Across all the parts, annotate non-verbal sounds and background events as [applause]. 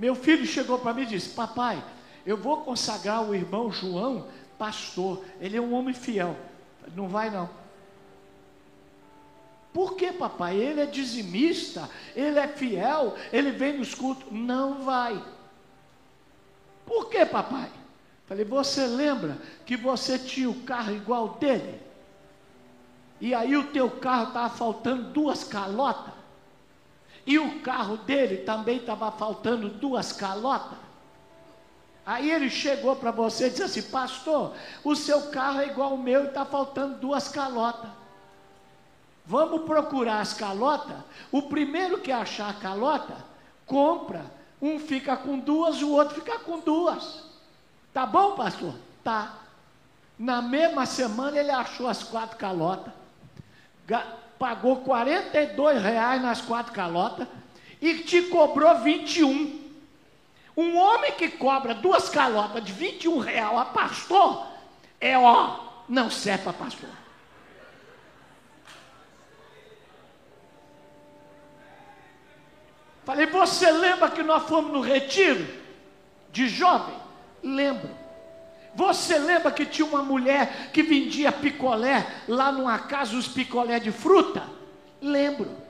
Meu filho chegou para mim e disse: Papai, eu vou consagrar o irmão João pastor. Ele é um homem fiel. Não vai não. Por que, papai? Ele é dizimista, ele é fiel, ele vem nos cultos. Não vai. Por que, papai? Falei, você lembra que você tinha o carro igual dele? E aí o teu carro estava faltando duas calotas? E o carro dele também estava faltando duas calotas? Aí ele chegou para você e disse assim: Pastor, o seu carro é igual ao meu e está faltando duas calotas. Vamos procurar as calotas. O primeiro que achar a calota, compra. Um fica com duas, o outro fica com duas. Tá bom, pastor? Tá. Na mesma semana ele achou as quatro calotas. Pagou 42 reais nas quatro calotas e te cobrou 21. Um homem que cobra duas calotas de 21 real a pastor, é ó, não serve para pastor. Falei, você lembra que nós fomos no retiro de jovem? Lembro. Você lembra que tinha uma mulher que vendia picolé lá numa casa, os picolé de fruta? Lembro.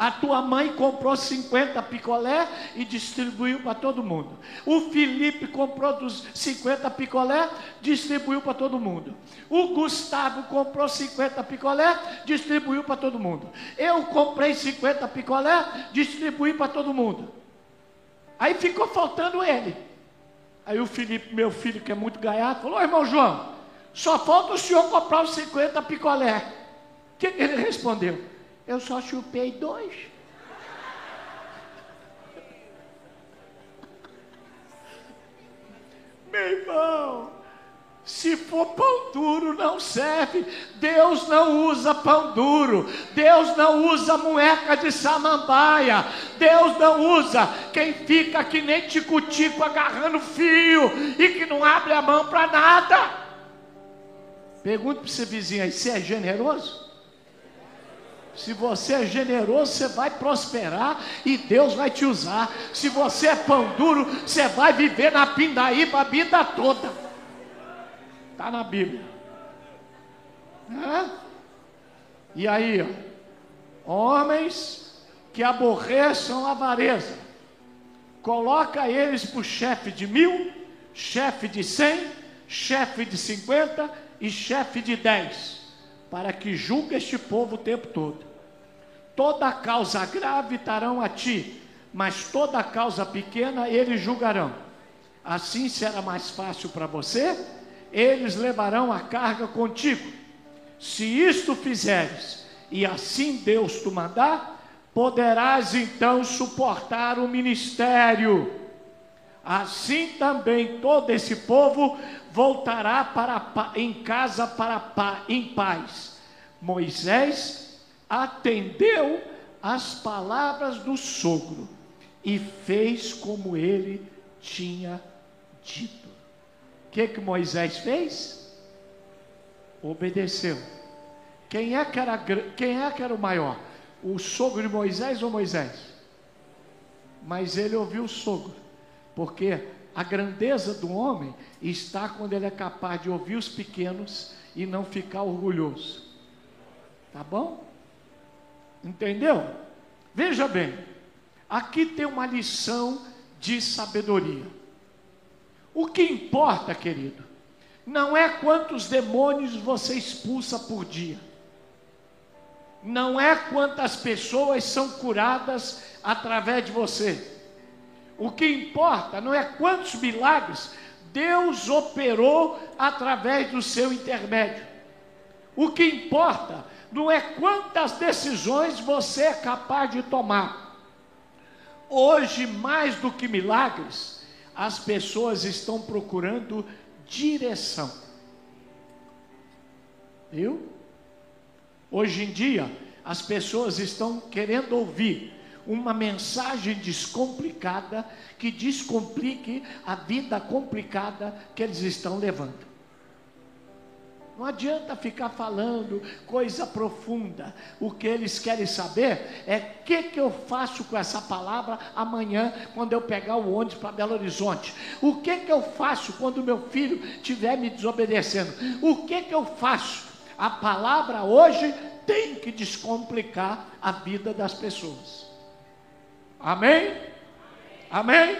A tua mãe comprou 50 picolé e distribuiu para todo mundo. O Felipe comprou dos 50 picolé, distribuiu para todo mundo. O Gustavo comprou 50 picolé, distribuiu para todo mundo. Eu comprei 50 picolé, distribuí para todo mundo. Aí ficou faltando ele. Aí o Felipe, meu filho, que é muito gaiato, falou: irmão João, só falta o senhor comprar os 50 picolé. Que ele respondeu? Eu só chupei dois. [laughs] Meu irmão, se for pão duro, não serve. Deus não usa pão duro. Deus não usa moeca de samambaia. Deus não usa quem fica que nem tico-tico agarrando fio e que não abre a mão para nada. Pergunta para esse vizinho aí: você é generoso? Se você é generoso, você vai prosperar e Deus vai te usar. Se você é pão duro, você vai viver na pindaíba a vida toda. Está na Bíblia. É? E aí, ó, homens que aborreçam a avareza, coloca eles para o chefe de mil, chefe de cem, chefe de cinquenta e chefe de dez, para que julgue este povo o tempo todo toda causa grave darão a ti, mas toda causa pequena eles julgarão. Assim será mais fácil para você, eles levarão a carga contigo. Se isto fizeres, e assim Deus te mandar, poderás então suportar o ministério. Assim também todo esse povo voltará para em casa para em paz. Moisés atendeu às palavras do sogro e fez como ele tinha dito. O que, que Moisés fez? Obedeceu. Quem é, que era, quem é que era o maior? O sogro de Moisés ou Moisés? Mas ele ouviu o sogro, porque a grandeza do homem está quando ele é capaz de ouvir os pequenos e não ficar orgulhoso. Tá bom? Entendeu? Veja bem, aqui tem uma lição de sabedoria. O que importa, querido, não é quantos demônios você expulsa por dia, não é quantas pessoas são curadas através de você. O que importa não é quantos milagres Deus operou através do seu intermédio. O que importa não é quantas decisões você é capaz de tomar. Hoje, mais do que milagres, as pessoas estão procurando direção. Viu? Hoje em dia, as pessoas estão querendo ouvir uma mensagem descomplicada que descomplique a vida complicada que eles estão levando. Não adianta ficar falando coisa profunda. O que eles querem saber é o que, que eu faço com essa palavra amanhã, quando eu pegar o ônibus para Belo Horizonte. O que, que eu faço quando meu filho estiver me desobedecendo. O que, que eu faço? A palavra hoje tem que descomplicar a vida das pessoas. Amém? Amém?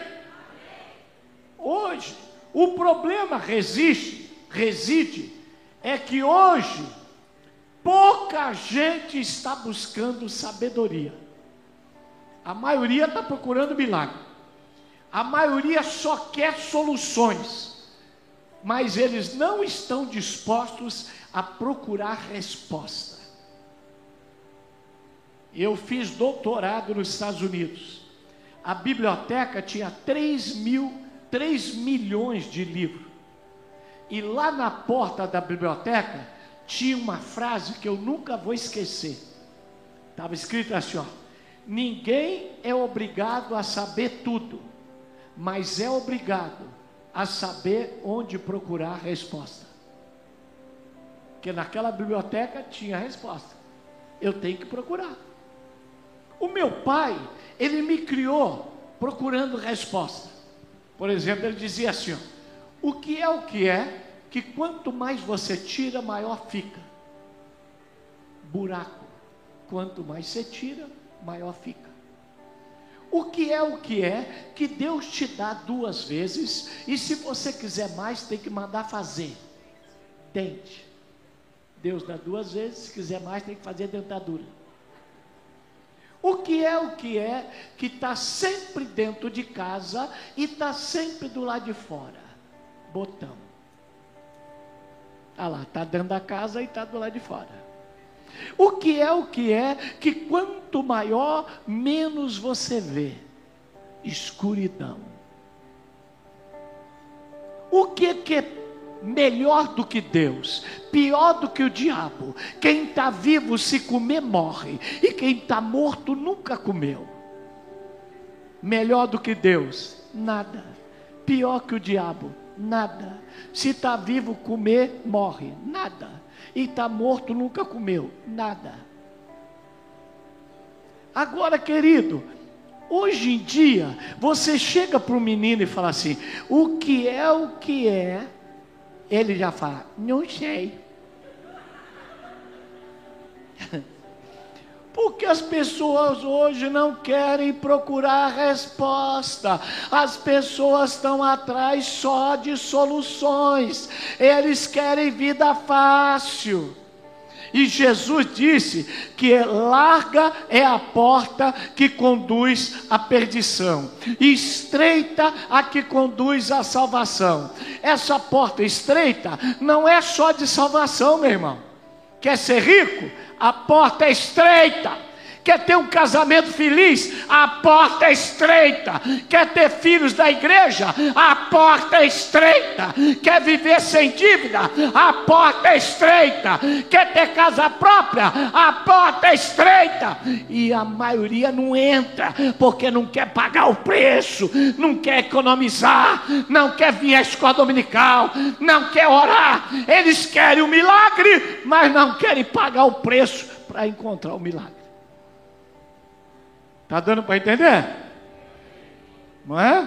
Hoje, o problema resiste, reside é que hoje pouca gente está buscando sabedoria. A maioria está procurando milagre. A maioria só quer soluções, mas eles não estão dispostos a procurar resposta. Eu fiz doutorado nos Estados Unidos. A biblioteca tinha 3 mil, 3 milhões de livros. E lá na porta da biblioteca tinha uma frase que eu nunca vou esquecer. Estava escrito assim: ó, ninguém é obrigado a saber tudo, mas é obrigado a saber onde procurar a resposta. Porque naquela biblioteca tinha a resposta. Eu tenho que procurar. O meu pai, ele me criou procurando resposta. Por exemplo, ele dizia assim: ó, o que é o que é, que quanto mais você tira, maior fica. Buraco. Quanto mais você tira, maior fica. O que é o que é, que Deus te dá duas vezes, e se você quiser mais, tem que mandar fazer. Dente. Deus dá duas vezes, se quiser mais, tem que fazer dentadura. O que é o que é que está sempre dentro de casa e está sempre do lado de fora? Botão. Ah lá, está dentro da casa e está do lado de fora. O que é o que é que quanto maior, menos você vê? Escuridão. O que, que é melhor do que Deus, pior do que o diabo. Quem está vivo, se comer, morre, e quem está morto nunca comeu. Melhor do que Deus, nada. Pior que o diabo, nada. Se está vivo, comer, morre, nada. E está morto, nunca comeu, nada. Agora, querido, hoje em dia, você chega para o menino e fala assim: o que é o que é? Ele já fala, não sei. [laughs] Porque as pessoas hoje não querem procurar resposta, as pessoas estão atrás só de soluções, eles querem vida fácil. E Jesus disse que larga é a porta que conduz à perdição, e estreita a que conduz à salvação. Essa porta estreita não é só de salvação, meu irmão. Quer ser rico? A porta é estreita. Quer ter um casamento feliz? A porta é estreita. Quer ter filhos da igreja? A porta é estreita. Quer viver sem dívida? A porta é estreita. Quer ter casa própria? A porta é estreita. E a maioria não entra porque não quer pagar o preço, não quer economizar, não quer vir à escola dominical, não quer orar. Eles querem o milagre, mas não querem pagar o preço para encontrar o milagre. Está dando para entender? Não é?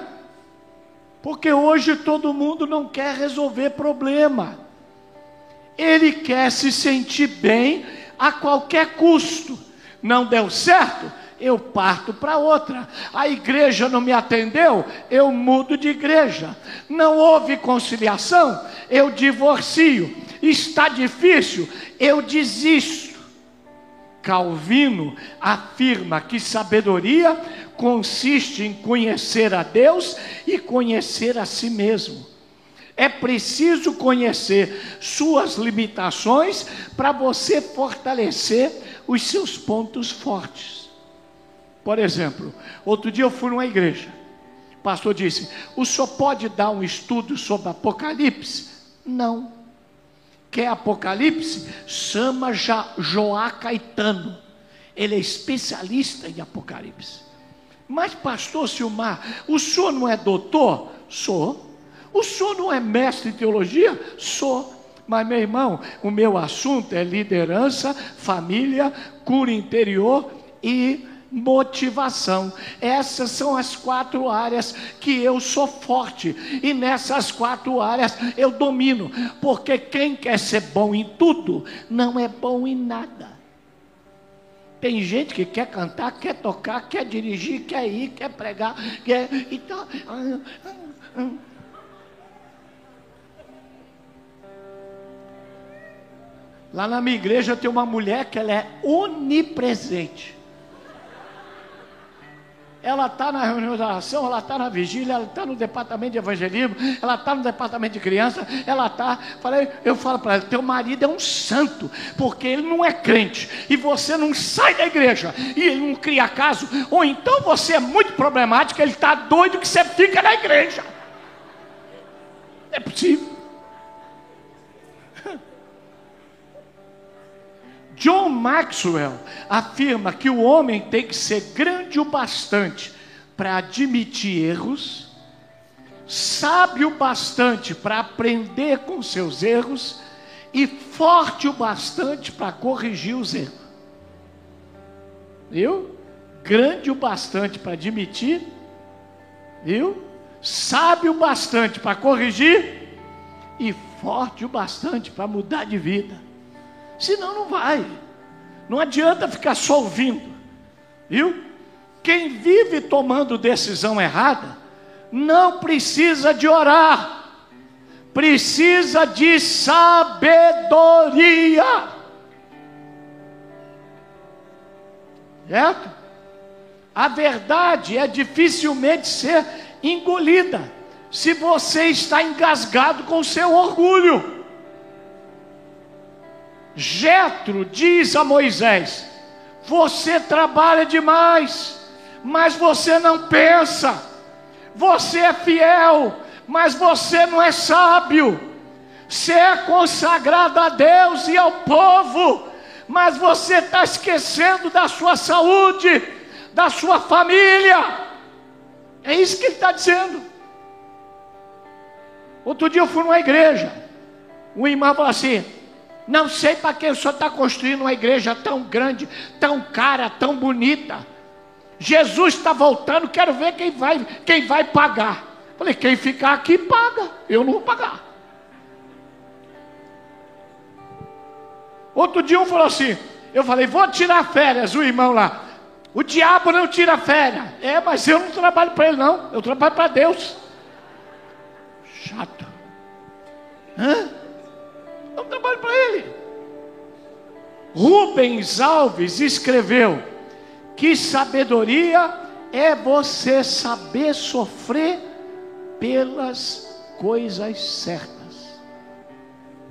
Porque hoje todo mundo não quer resolver problema. Ele quer se sentir bem a qualquer custo. Não deu certo? Eu parto para outra. A igreja não me atendeu? Eu mudo de igreja. Não houve conciliação? Eu divorcio. Está difícil? Eu desisto. Calvino afirma que sabedoria consiste em conhecer a Deus e conhecer a si mesmo. É preciso conhecer suas limitações para você fortalecer os seus pontos fortes. Por exemplo, outro dia eu fui numa igreja. O pastor disse: O senhor pode dar um estudo sobre Apocalipse? Não quer Apocalipse, chama Joá Caetano. Ele é especialista em Apocalipse. Mas, pastor Silmar, o senhor não é doutor? Sou. O senhor não é mestre em teologia? Sou. Mas, meu irmão, o meu assunto é liderança, família, cura interior e motivação. Essas são as quatro áreas que eu sou forte, e nessas quatro áreas eu domino, porque quem quer ser bom em tudo não é bom em nada. Tem gente que quer cantar, quer tocar, quer dirigir, quer ir, quer pregar, quer. Então. Lá na minha igreja tem uma mulher que ela é onipresente. Ela está na reunião de oração, ela está na vigília, ela está no departamento de evangelismo, ela está no departamento de criança, ela está. Falei, eu falo para ela, teu marido é um santo, porque ele não é crente, e você não sai da igreja, e ele não cria caso, ou então você é muito problemático, ele está doido que você fica na igreja. É possível. John Maxwell afirma que o homem tem que ser grande o bastante para admitir erros, sábio bastante para aprender com seus erros e forte o bastante para corrigir os erros. Viu? Grande o bastante para admitir, viu? Sábio bastante para corrigir e forte o bastante para mudar de vida. Senão não vai. Não adianta ficar só ouvindo. Viu? Quem vive tomando decisão errada, não precisa de orar. Precisa de sabedoria. Certo? A verdade é dificilmente ser engolida se você está engasgado com o seu orgulho. Jetro diz a Moisés: Você trabalha demais, mas você não pensa. Você é fiel, mas você não é sábio. Você é consagrado a Deus e ao povo, mas você está esquecendo da sua saúde, da sua família. É isso que ele está dizendo. Outro dia eu fui numa igreja, um irmão falou assim: não sei para que o senhor está construindo uma igreja tão grande, tão cara, tão bonita. Jesus está voltando, quero ver quem vai, quem vai pagar. Falei, quem ficar aqui paga, eu não vou pagar. Outro dia um falou assim, eu falei, vou tirar férias, o irmão lá. O diabo não tira férias. É, mas eu não trabalho para ele não, eu trabalho para Deus. Chato. Hã? Eu trabalho para ele. Rubens Alves escreveu: Que sabedoria é você saber sofrer pelas coisas certas.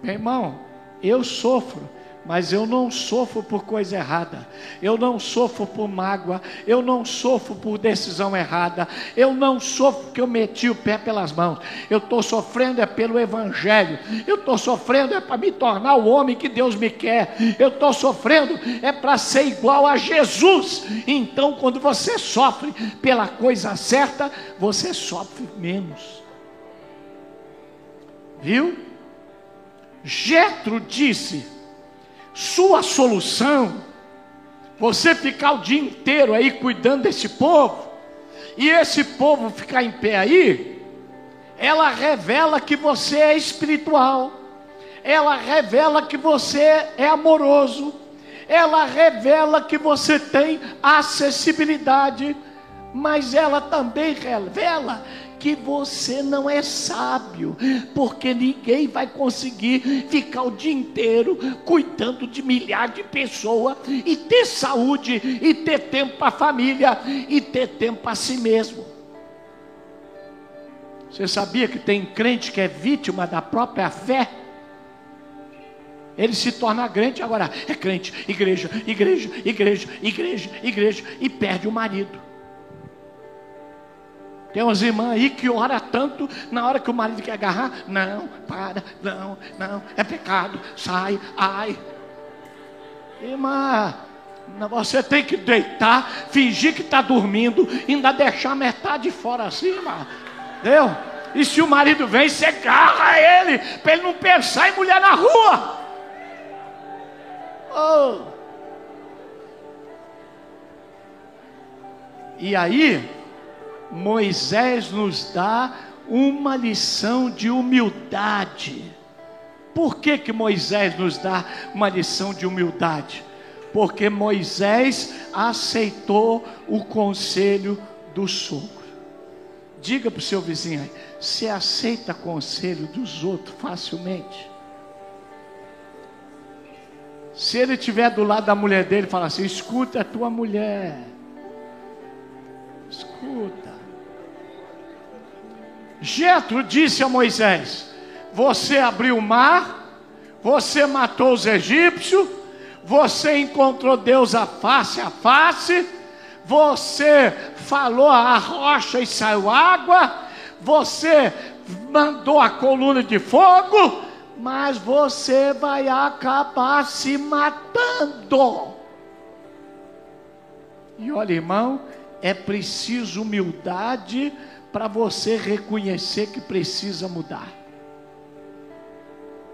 Meu irmão, eu sofro mas eu não sofro por coisa errada, eu não sofro por mágoa, eu não sofro por decisão errada, eu não sofro porque eu meti o pé pelas mãos, eu estou sofrendo é pelo Evangelho, eu estou sofrendo é para me tornar o homem que Deus me quer, eu estou sofrendo é para ser igual a Jesus. Então, quando você sofre pela coisa certa, você sofre menos, viu? Jetro disse sua solução, você ficar o dia inteiro aí cuidando desse povo, e esse povo ficar em pé aí, ela revela que você é espiritual, ela revela que você é amoroso, ela revela que você tem acessibilidade, mas ela também revela que você não é sábio, porque ninguém vai conseguir ficar o dia inteiro cuidando de milhares de pessoas e ter saúde, e ter tempo para a família, e ter tempo para si mesmo. Você sabia que tem crente que é vítima da própria fé? Ele se torna crente agora, é crente, igreja, igreja, igreja, igreja, igreja, e perde o marido. Tem umas irmãs aí que ora tanto, na hora que o marido quer agarrar, não, para, não, não, é pecado, sai, ai. Irmã, você tem que deitar, fingir que está dormindo, ainda deixar metade fora assim, irmã. Entendeu? E se o marido vem, você agarra ele, para ele não pensar em mulher na rua. Oh. E aí, Moisés nos dá uma lição de humildade. Por que, que Moisés nos dá uma lição de humildade? Porque Moisés aceitou o conselho do sogro. Diga para o seu vizinho você aceita conselho dos outros facilmente? Se ele estiver do lado da mulher dele, fala assim: escuta a tua mulher. Escuta. Jetro disse a Moisés: Você abriu o mar, você matou os egípcios, você encontrou Deus a face a face, você falou a rocha e saiu água, você mandou a coluna de fogo, mas você vai acabar se matando. E olha, irmão, é preciso humildade para você reconhecer que precisa mudar.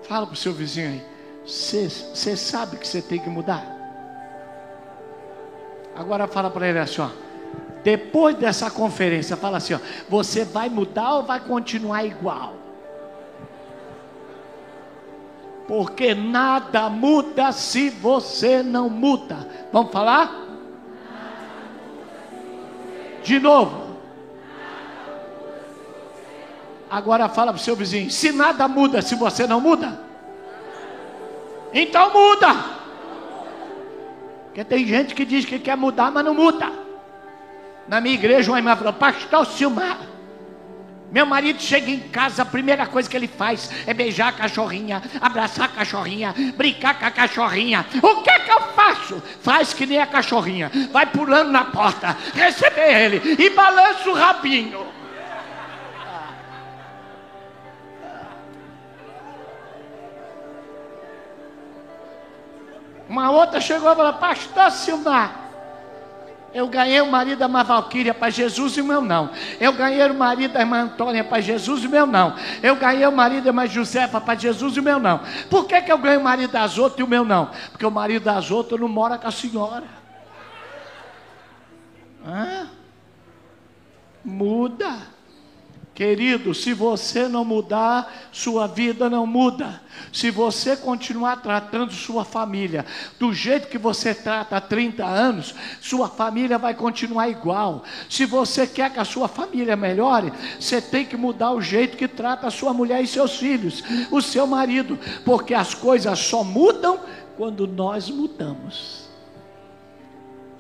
Fala para o seu vizinho aí. Você sabe que você tem que mudar? Agora fala para ele assim, ó. Depois dessa conferência, fala assim, ó. Você vai mudar ou vai continuar igual? Porque nada muda se você não muda. Vamos falar? De novo. Agora fala para o seu vizinho: se nada muda, se você não muda, então muda. Porque tem gente que diz que quer mudar, mas não muda. Na minha igreja, uma irmã falou: Pastor Silmar, meu marido chega em casa, a primeira coisa que ele faz é beijar a cachorrinha, abraçar a cachorrinha, brincar com a cachorrinha. O que é que eu faço? Faz que nem a cachorrinha, vai pulando na porta, receber ele e balança o rabinho. Uma outra chegou e falou: Pastor Silmar, eu ganhei o marido da irmã Valquíria para Jesus e o meu não. Eu ganhei o marido da irmã Antônia para Jesus e o meu não. Eu ganhei o marido da irmã Josefa para Jesus e o meu não. Por que, que eu ganhei o marido das outras e o meu não? Porque o marido das outras não mora com a senhora. Hã? Muda. Querido, se você não mudar, sua vida não muda. Se você continuar tratando sua família do jeito que você trata há 30 anos, sua família vai continuar igual. Se você quer que a sua família melhore, você tem que mudar o jeito que trata a sua mulher e seus filhos, o seu marido, porque as coisas só mudam quando nós mudamos.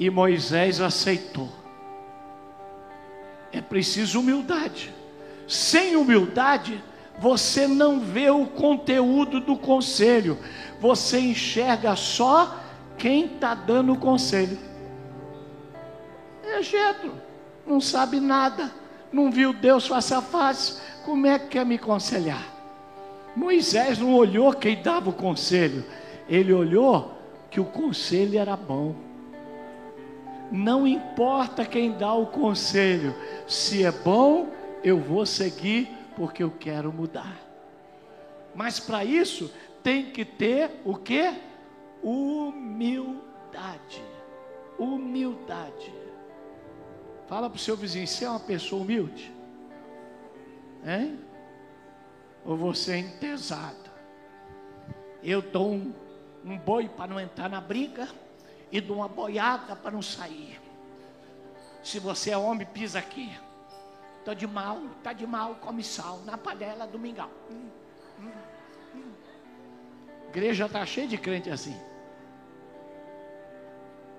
E Moisés aceitou. É preciso humildade. Sem humildade, você não vê o conteúdo do conselho, você enxerga só quem está dando o conselho. É Jetro, não sabe nada, não viu Deus face a face, como é que quer me aconselhar? Moisés não olhou quem dava o conselho, ele olhou que o conselho era bom. Não importa quem dá o conselho, se é bom eu vou seguir porque eu quero mudar. Mas para isso tem que ter o que? Humildade. Humildade. Fala para o seu vizinho, você é uma pessoa humilde? Hein? Ou você é entesado? Eu dou um, um boi para não entrar na briga e dou uma boiada para não sair. Se você é homem, pisa aqui. Estou de mal, está de mal, come sal na panela do mingau. Hum, hum, hum. Igreja está cheia de crente assim.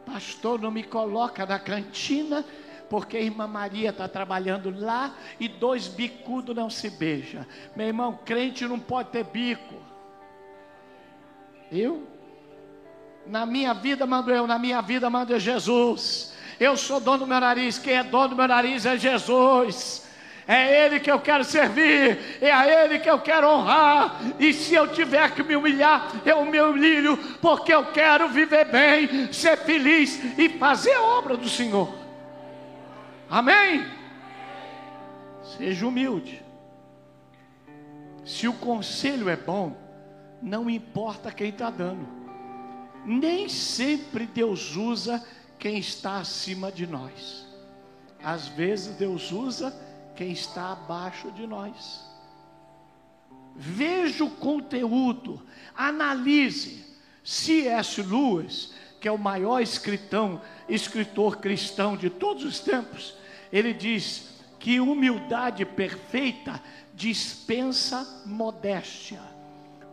Pastor, não me coloca na cantina, porque a irmã Maria está trabalhando lá e dois bicudos não se beijam. Meu irmão, crente não pode ter bico. Eu? Na minha vida mando eu, na minha vida mando Jesus. Eu sou dono do meu nariz. Quem é dono do meu nariz é Jesus. É Ele que eu quero servir, é a Ele que eu quero honrar. E se eu tiver que me humilhar, eu me humilho, porque eu quero viver bem, ser feliz e fazer a obra do Senhor. Amém? Seja humilde. Se o conselho é bom, não importa quem está dando. Nem sempre Deus usa quem está acima de nós. Às vezes Deus usa quem está abaixo de nós. Veja o conteúdo, analise. C.S. Lewis, que é o maior escritão, escritor cristão de todos os tempos, ele diz que humildade perfeita dispensa modéstia.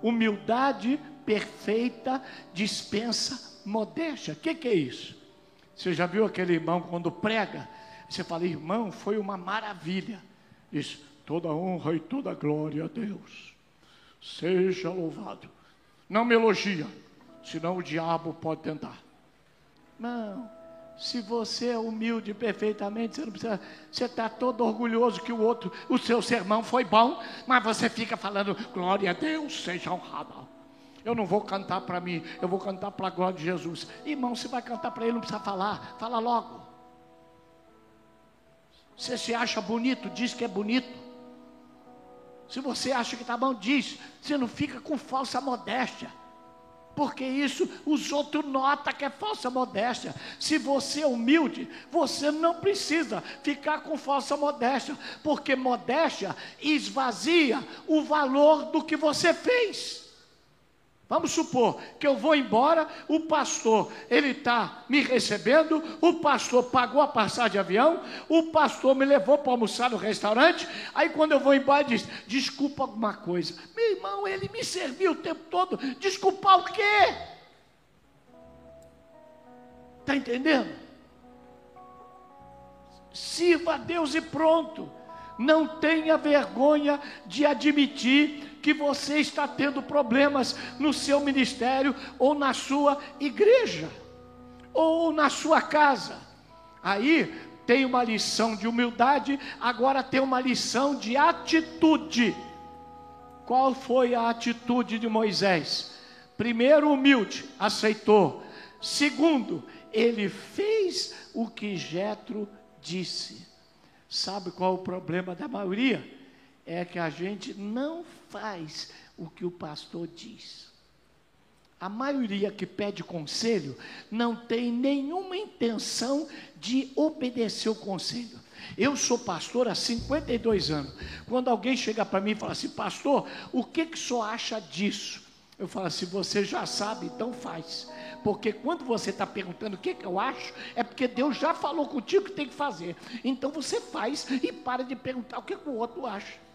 Humildade perfeita dispensa modéstia. O que, que é isso? Você já viu aquele irmão quando prega? Você fala, irmão, foi uma maravilha. Diz, toda honra e toda glória a Deus. Seja louvado. Não me elogia, senão o diabo pode tentar. Não, se você é humilde perfeitamente, você não precisa. Você está todo orgulhoso que o outro, o seu sermão foi bom, mas você fica falando, glória a Deus, seja honrado. Eu não vou cantar para mim, eu vou cantar para a glória de Jesus. Irmão, você vai cantar para ele, não precisa falar, fala logo. Você se acha bonito, diz que é bonito. Se você acha que está bom, diz. Você não fica com falsa modéstia. Porque isso os outros notam que é falsa modéstia. Se você é humilde, você não precisa ficar com falsa modéstia. Porque modéstia esvazia o valor do que você fez. Vamos supor que eu vou embora, o pastor, ele está me recebendo, o pastor pagou a passagem de avião, o pastor me levou para almoçar no restaurante, aí quando eu vou embora, diz, desculpa alguma coisa. Meu irmão, ele me serviu o tempo todo, desculpar o quê? Está entendendo? Sirva a Deus e pronto. Não tenha vergonha de admitir que você está tendo problemas no seu ministério ou na sua igreja ou na sua casa. Aí tem uma lição de humildade, agora tem uma lição de atitude. Qual foi a atitude de Moisés? Primeiro, humilde, aceitou. Segundo, ele fez o que Jetro disse. Sabe qual é o problema da maioria? É que a gente não faz o que o pastor diz. A maioria que pede conselho não tem nenhuma intenção de obedecer o conselho. Eu sou pastor há 52 anos. Quando alguém chega para mim e fala assim, pastor, o que, que o senhor acha disso? Eu falo assim, você já sabe, então faz. Porque quando você está perguntando o que, que eu acho, é porque Deus já falou contigo que tem que fazer. Então você faz e para de perguntar o que, que o outro acha.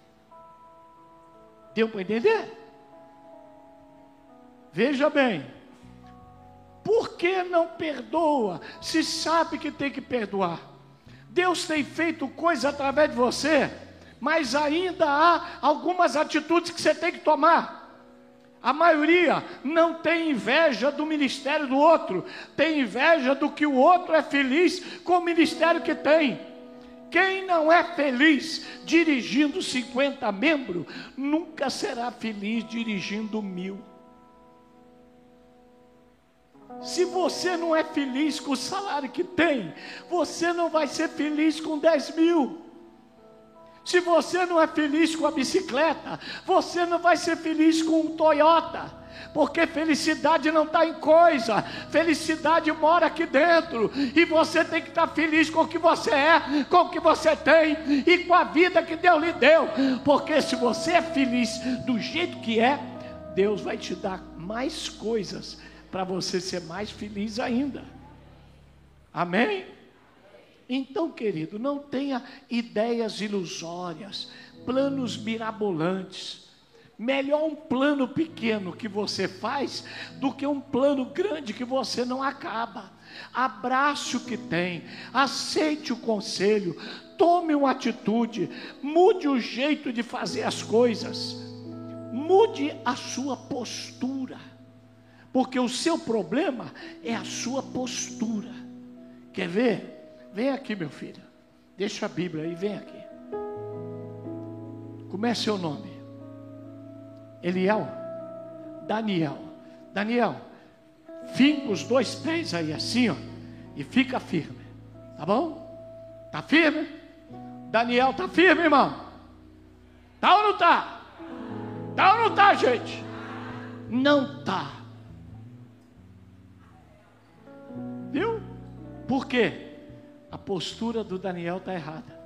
Deu para entender? Veja bem, por que não perdoa se sabe que tem que perdoar? Deus tem feito coisa através de você, mas ainda há algumas atitudes que você tem que tomar. A maioria não tem inveja do ministério do outro, tem inveja do que o outro é feliz com o ministério que tem. Quem não é feliz dirigindo 50 membros, nunca será feliz dirigindo mil. Se você não é feliz com o salário que tem, você não vai ser feliz com 10 mil. Se você não é feliz com a bicicleta, você não vai ser feliz com um Toyota porque felicidade não está em coisa, felicidade mora aqui dentro, e você tem que estar tá feliz com o que você é, com o que você tem e com a vida que Deus lhe deu, porque se você é feliz do jeito que é, Deus vai te dar mais coisas para você ser mais feliz ainda. Amém? Então, querido, não tenha ideias ilusórias, planos mirabolantes. Melhor um plano pequeno que você faz do que um plano grande que você não acaba. Abrace o que tem, aceite o conselho, tome uma atitude, mude o jeito de fazer as coisas, mude a sua postura, porque o seu problema é a sua postura. Quer ver? Vem aqui, meu filho, deixa a Bíblia aí, vem aqui. Como é seu nome? Eliel, Daniel. Daniel, finca os dois pés aí assim, ó, e fica firme. Tá bom? Tá firme? Daniel tá firme, irmão? Tá ou não tá? Tá ou não tá, gente? Não tá. Viu? Por quê? A postura do Daniel está errada.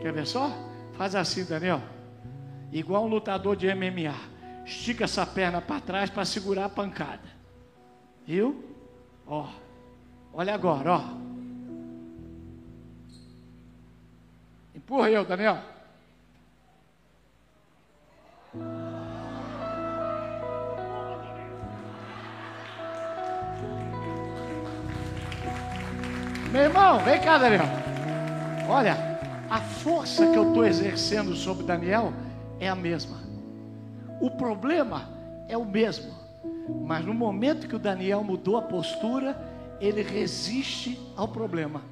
Quer ver só? Faz assim, Daniel. Igual um lutador de MMA. Estica essa perna para trás para segurar a pancada. Viu? Ó. Olha agora, ó. Empurra eu, Daniel. Meu irmão, vem cá, Daniel. Olha, a força que eu estou exercendo sobre Daniel é a mesma. O problema é o mesmo. Mas no momento que o Daniel mudou a postura, ele resiste ao problema.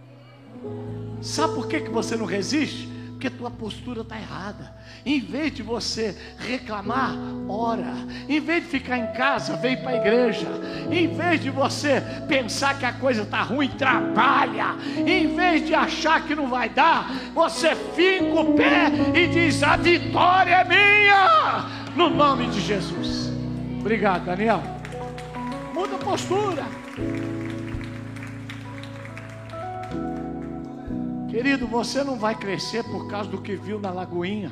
Sabe por que, que você não resiste? Porque tua postura está errada. Em vez de você reclamar, ora. Em vez de ficar em casa, vem para a igreja. Em vez de você pensar que a coisa está ruim, trabalha. Em vez de achar que não vai dar, você fica o pé e diz: a vitória é minha. No nome de Jesus. Obrigado, Daniel. Muda a postura. Querido, você não vai crescer por causa do que viu na Lagoinha.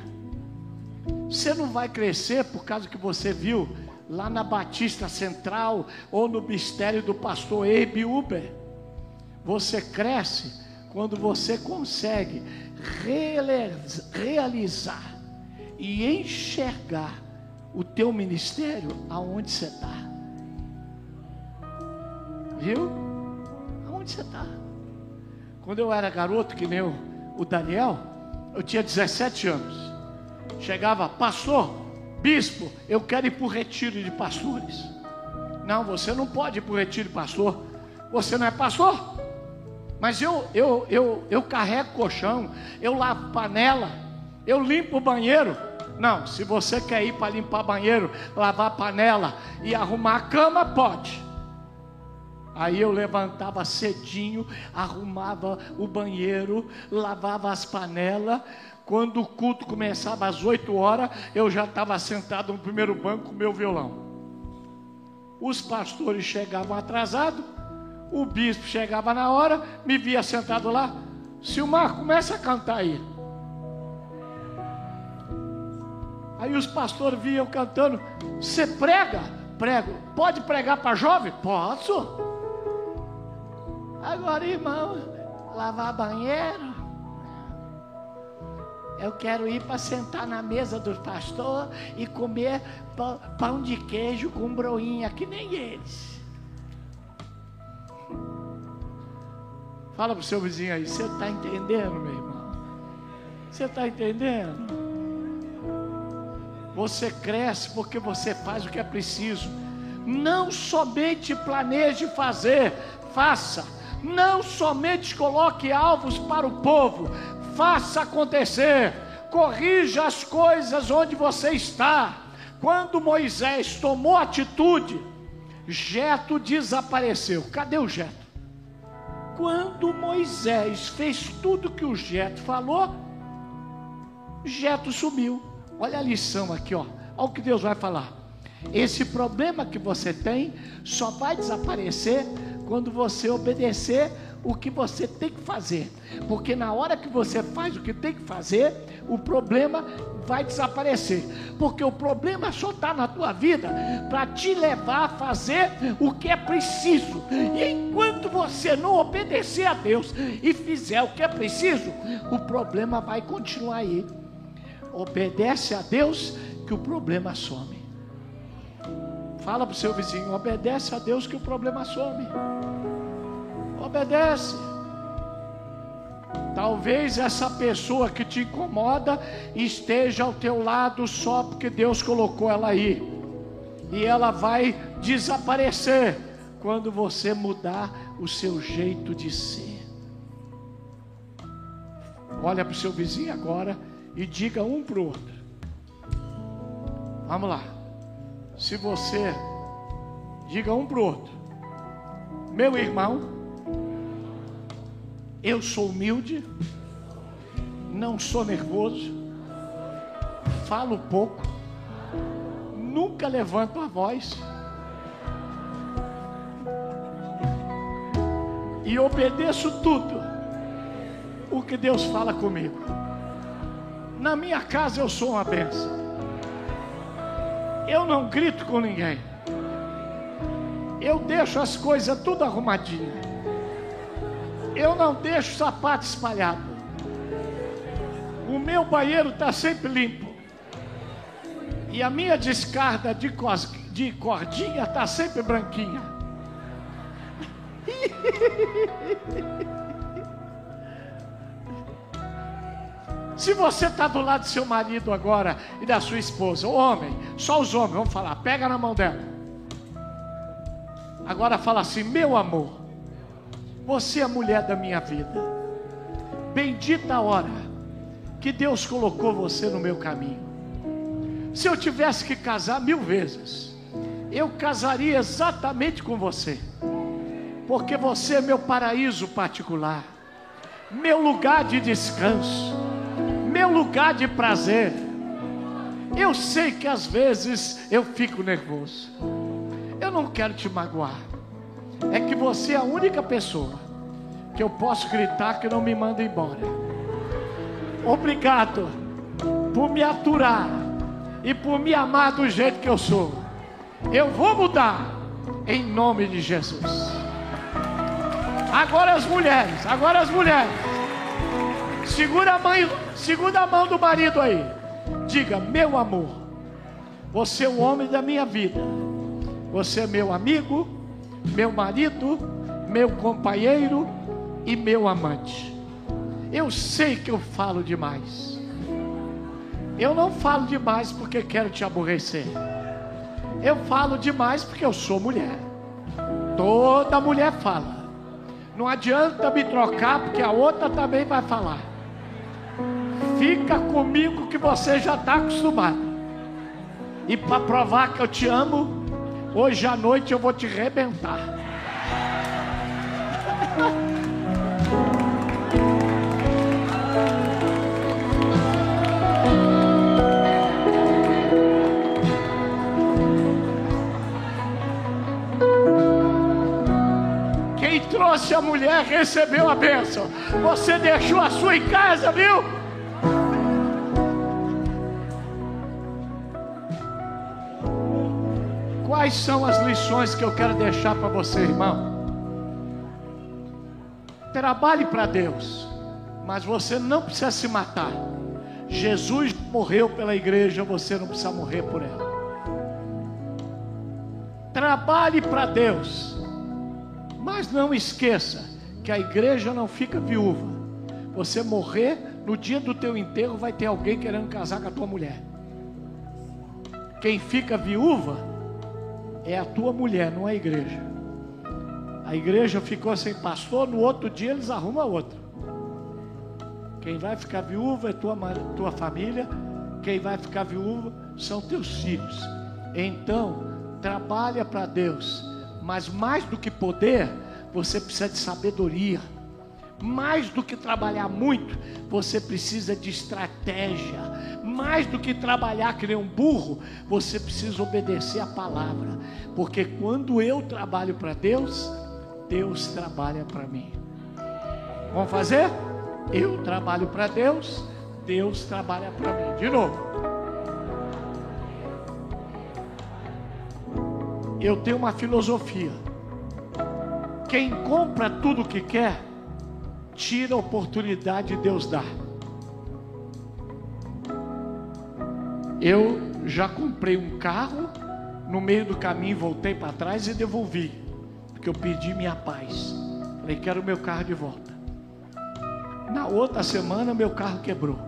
Você não vai crescer por causa do que você viu lá na Batista Central ou no mistério do pastor Abe Uber. Você cresce quando você consegue realizar e enxergar o teu ministério aonde você está. Viu? Aonde você está? Quando eu era garoto, que nem o, Daniel, eu tinha 17 anos. Chegava, pastor, bispo, eu quero ir para o retiro de pastores. Não, você não pode ir para o retiro de pastor. Você não é pastor? Mas eu, eu, eu, eu carrego colchão, eu lavo panela, eu limpo o banheiro. Não, se você quer ir para limpar banheiro, lavar panela e arrumar a cama, pode. Aí eu levantava cedinho, arrumava o banheiro, lavava as panelas. Quando o culto começava às 8 horas, eu já estava sentado no primeiro banco com meu violão. Os pastores chegavam atrasados, o bispo chegava na hora, me via sentado lá. Silmar, começa a cantar aí. Aí os pastores viam cantando. Você prega? Prego. Pode pregar para jovem? Posso. Agora, irmão, lavar banheiro. Eu quero ir para sentar na mesa do pastor e comer pão de queijo com broinha, que nem eles. Fala para o seu vizinho aí, você está entendendo, meu irmão? Você está entendendo? Você cresce porque você faz o que é preciso. Não somente planeje fazer, faça. Não somente coloque alvos para o povo, faça acontecer, corrija as coisas onde você está. Quando Moisés tomou atitude, Jeto desapareceu. Cadê o Jeto? Quando Moisés fez tudo que o Jeto falou, Jeto sumiu. Olha a lição aqui, ó. Olha o que Deus vai falar. Esse problema que você tem só vai desaparecer quando você obedecer o que você tem que fazer. Porque na hora que você faz o que tem que fazer, o problema vai desaparecer. Porque o problema só está na tua vida para te levar a fazer o que é preciso. E enquanto você não obedecer a Deus e fizer o que é preciso, o problema vai continuar aí. Obedece a Deus que o problema some. Fala para o seu vizinho: obedece a Deus que o problema some. Obedece. Talvez essa pessoa que te incomoda esteja ao teu lado só porque Deus colocou ela aí. E ela vai desaparecer quando você mudar o seu jeito de ser. Olha para o seu vizinho agora e diga um para o outro. Vamos lá. Se você diga um para o outro, meu irmão, eu sou humilde, não sou nervoso, falo pouco, Nunca levanto a voz. E obedeço tudo o que Deus fala comigo. Na minha casa eu sou uma benção. Eu não grito com ninguém. Eu deixo as coisas tudo arrumadinhas. Eu não deixo sapato espalhado. O meu banheiro está sempre limpo. E a minha descarga de, cos... de cordinha está sempre branquinha. [laughs] Se você está do lado do seu marido agora e da sua esposa, homem, só os homens, vamos falar, pega na mão dela. Agora fala assim: meu amor, você é a mulher da minha vida. Bendita a hora que Deus colocou você no meu caminho. Se eu tivesse que casar mil vezes, eu casaria exatamente com você, porque você é meu paraíso particular, meu lugar de descanso meu lugar de prazer. Eu sei que às vezes eu fico nervoso. Eu não quero te magoar. É que você é a única pessoa que eu posso gritar que não me manda embora. Obrigado por me aturar e por me amar do jeito que eu sou. Eu vou mudar em nome de Jesus. Agora as mulheres, agora as mulheres. Segura a mãe, segura a mão do marido aí. Diga, meu amor, você é o homem da minha vida. Você é meu amigo, meu marido, meu companheiro e meu amante. Eu sei que eu falo demais. Eu não falo demais porque quero te aborrecer. Eu falo demais porque eu sou mulher. Toda mulher fala. Não adianta me trocar porque a outra também vai falar. Fica comigo que você já está acostumado. E para provar que eu te amo, hoje à noite eu vou te rebentar. Quem trouxe a mulher recebeu a bênção. Você deixou a sua em casa, viu? Quais são as lições que eu quero deixar para você, irmão? Trabalhe para Deus, mas você não precisa se matar. Jesus morreu pela igreja, você não precisa morrer por ela. Trabalhe para Deus, mas não esqueça que a igreja não fica viúva. Você morrer, no dia do teu enterro vai ter alguém querendo casar com a tua mulher. Quem fica viúva é a tua mulher, não a igreja. A igreja ficou sem pastor, no outro dia eles arrumam outro. Quem vai ficar viúva é tua, tua família, quem vai ficar viúva são teus filhos. Então, trabalha para Deus, mas mais do que poder, você precisa de sabedoria. Mais do que trabalhar muito, você precisa de estratégia. Mais do que trabalhar que nem um burro, você precisa obedecer a palavra. Porque quando eu trabalho para Deus, Deus trabalha para mim. Vamos fazer? Eu trabalho para Deus, Deus trabalha para mim. De novo. Eu tenho uma filosofia. Quem compra tudo o que quer, tira a oportunidade de Deus dar. Eu já comprei um carro, no meio do caminho voltei para trás e devolvi, porque eu pedi minha paz. Falei, quero meu carro de volta. Na outra semana, meu carro quebrou.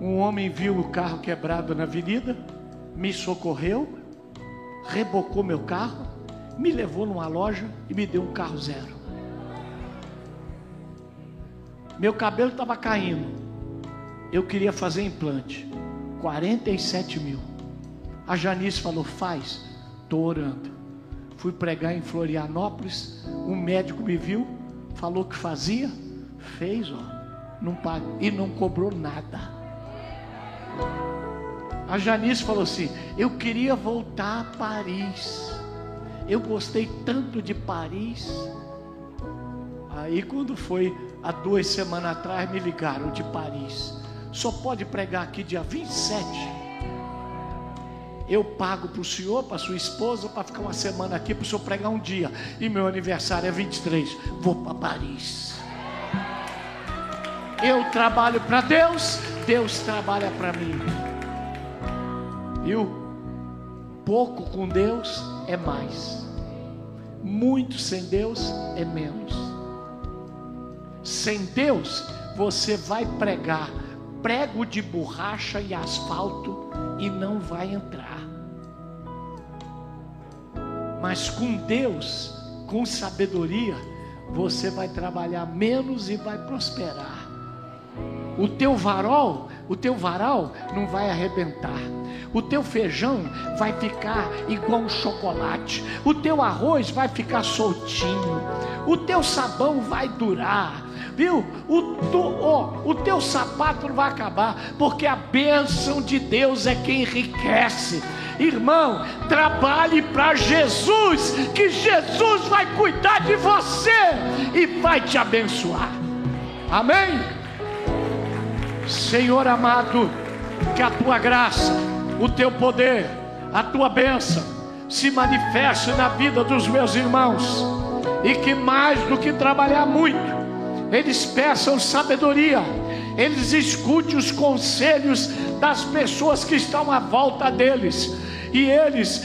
Um homem viu o carro quebrado na avenida, me socorreu, rebocou meu carro, me levou numa loja e me deu um carro zero. Meu cabelo estava caindo. Eu queria fazer implante. 47 mil. A Janice falou: faz. Estou orando. Fui pregar em Florianópolis. Um médico me viu, falou que fazia. Fez, ó. Não paga, e não cobrou nada. A Janice falou assim: Eu queria voltar a Paris. Eu gostei tanto de Paris. Aí, quando foi há duas semanas atrás, me ligaram de Paris. Só pode pregar aqui dia 27. Eu pago para o senhor, para sua esposa, para ficar uma semana aqui, para o senhor pregar um dia. E meu aniversário é 23. Vou para Paris. Eu trabalho para Deus, Deus trabalha para mim. Viu? Pouco com Deus é mais. Muito sem Deus é menos. Sem Deus, você vai pregar prego de borracha e asfalto e não vai entrar. Mas com Deus, com sabedoria, você vai trabalhar menos e vai prosperar. O teu varol, o teu varal não vai arrebentar. O teu feijão vai ficar igual um chocolate. O teu arroz vai ficar soltinho. O teu sabão vai durar. Viu? O, tu, oh, o teu sapato não vai acabar, porque a bênção de Deus é quem enriquece. Irmão, trabalhe para Jesus, que Jesus vai cuidar de você e vai te abençoar. Amém? Senhor amado, que a tua graça, o teu poder, a tua bênção se manifeste na vida dos meus irmãos e que mais do que trabalhar muito, eles peçam sabedoria, eles escutem os conselhos das pessoas que estão à volta deles. E eles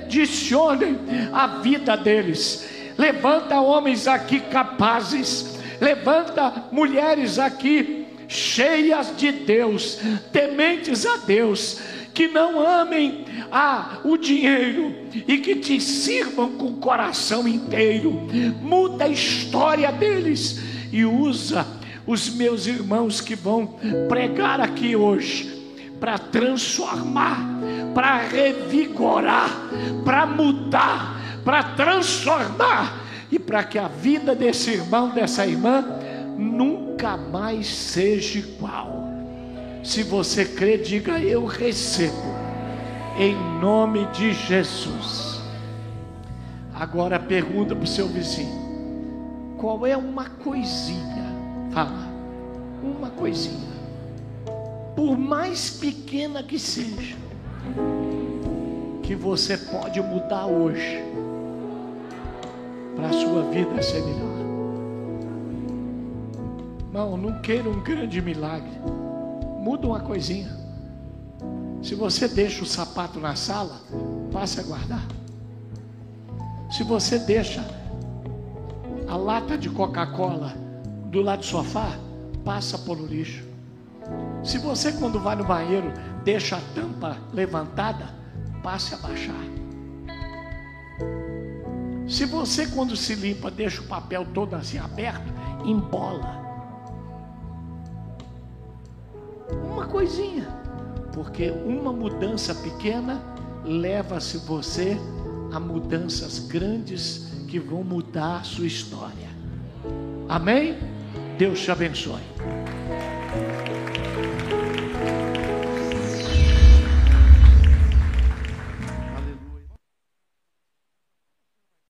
redicionem a vida deles. Levanta homens aqui capazes, levanta mulheres aqui cheias de Deus, tementes a Deus, que não amem a, o dinheiro e que te sirvam com o coração inteiro. Muda a história deles e usa os meus irmãos que vão pregar aqui hoje para transformar, para revigorar, para mudar, para transformar e para que a vida desse irmão, dessa irmã, nunca mais seja igual. Se você crê, diga eu recebo, em nome de Jesus. Agora pergunta para o seu vizinho: qual é uma coisinha? Fala, uma coisinha, por mais pequena que seja, que você pode mudar hoje, para a sua vida ser melhor. Não, não queira um grande milagre. Muda uma coisinha. Se você deixa o sapato na sala, passe a guardar. Se você deixa a lata de Coca-Cola do lado do sofá, passa por o lixo. Se você quando vai no banheiro deixa a tampa levantada, passe a baixar. Se você quando se limpa deixa o papel todo assim aberto, embola. Coisinha, porque uma mudança pequena leva-se você a mudanças grandes que vão mudar a sua história. Amém? Deus te abençoe.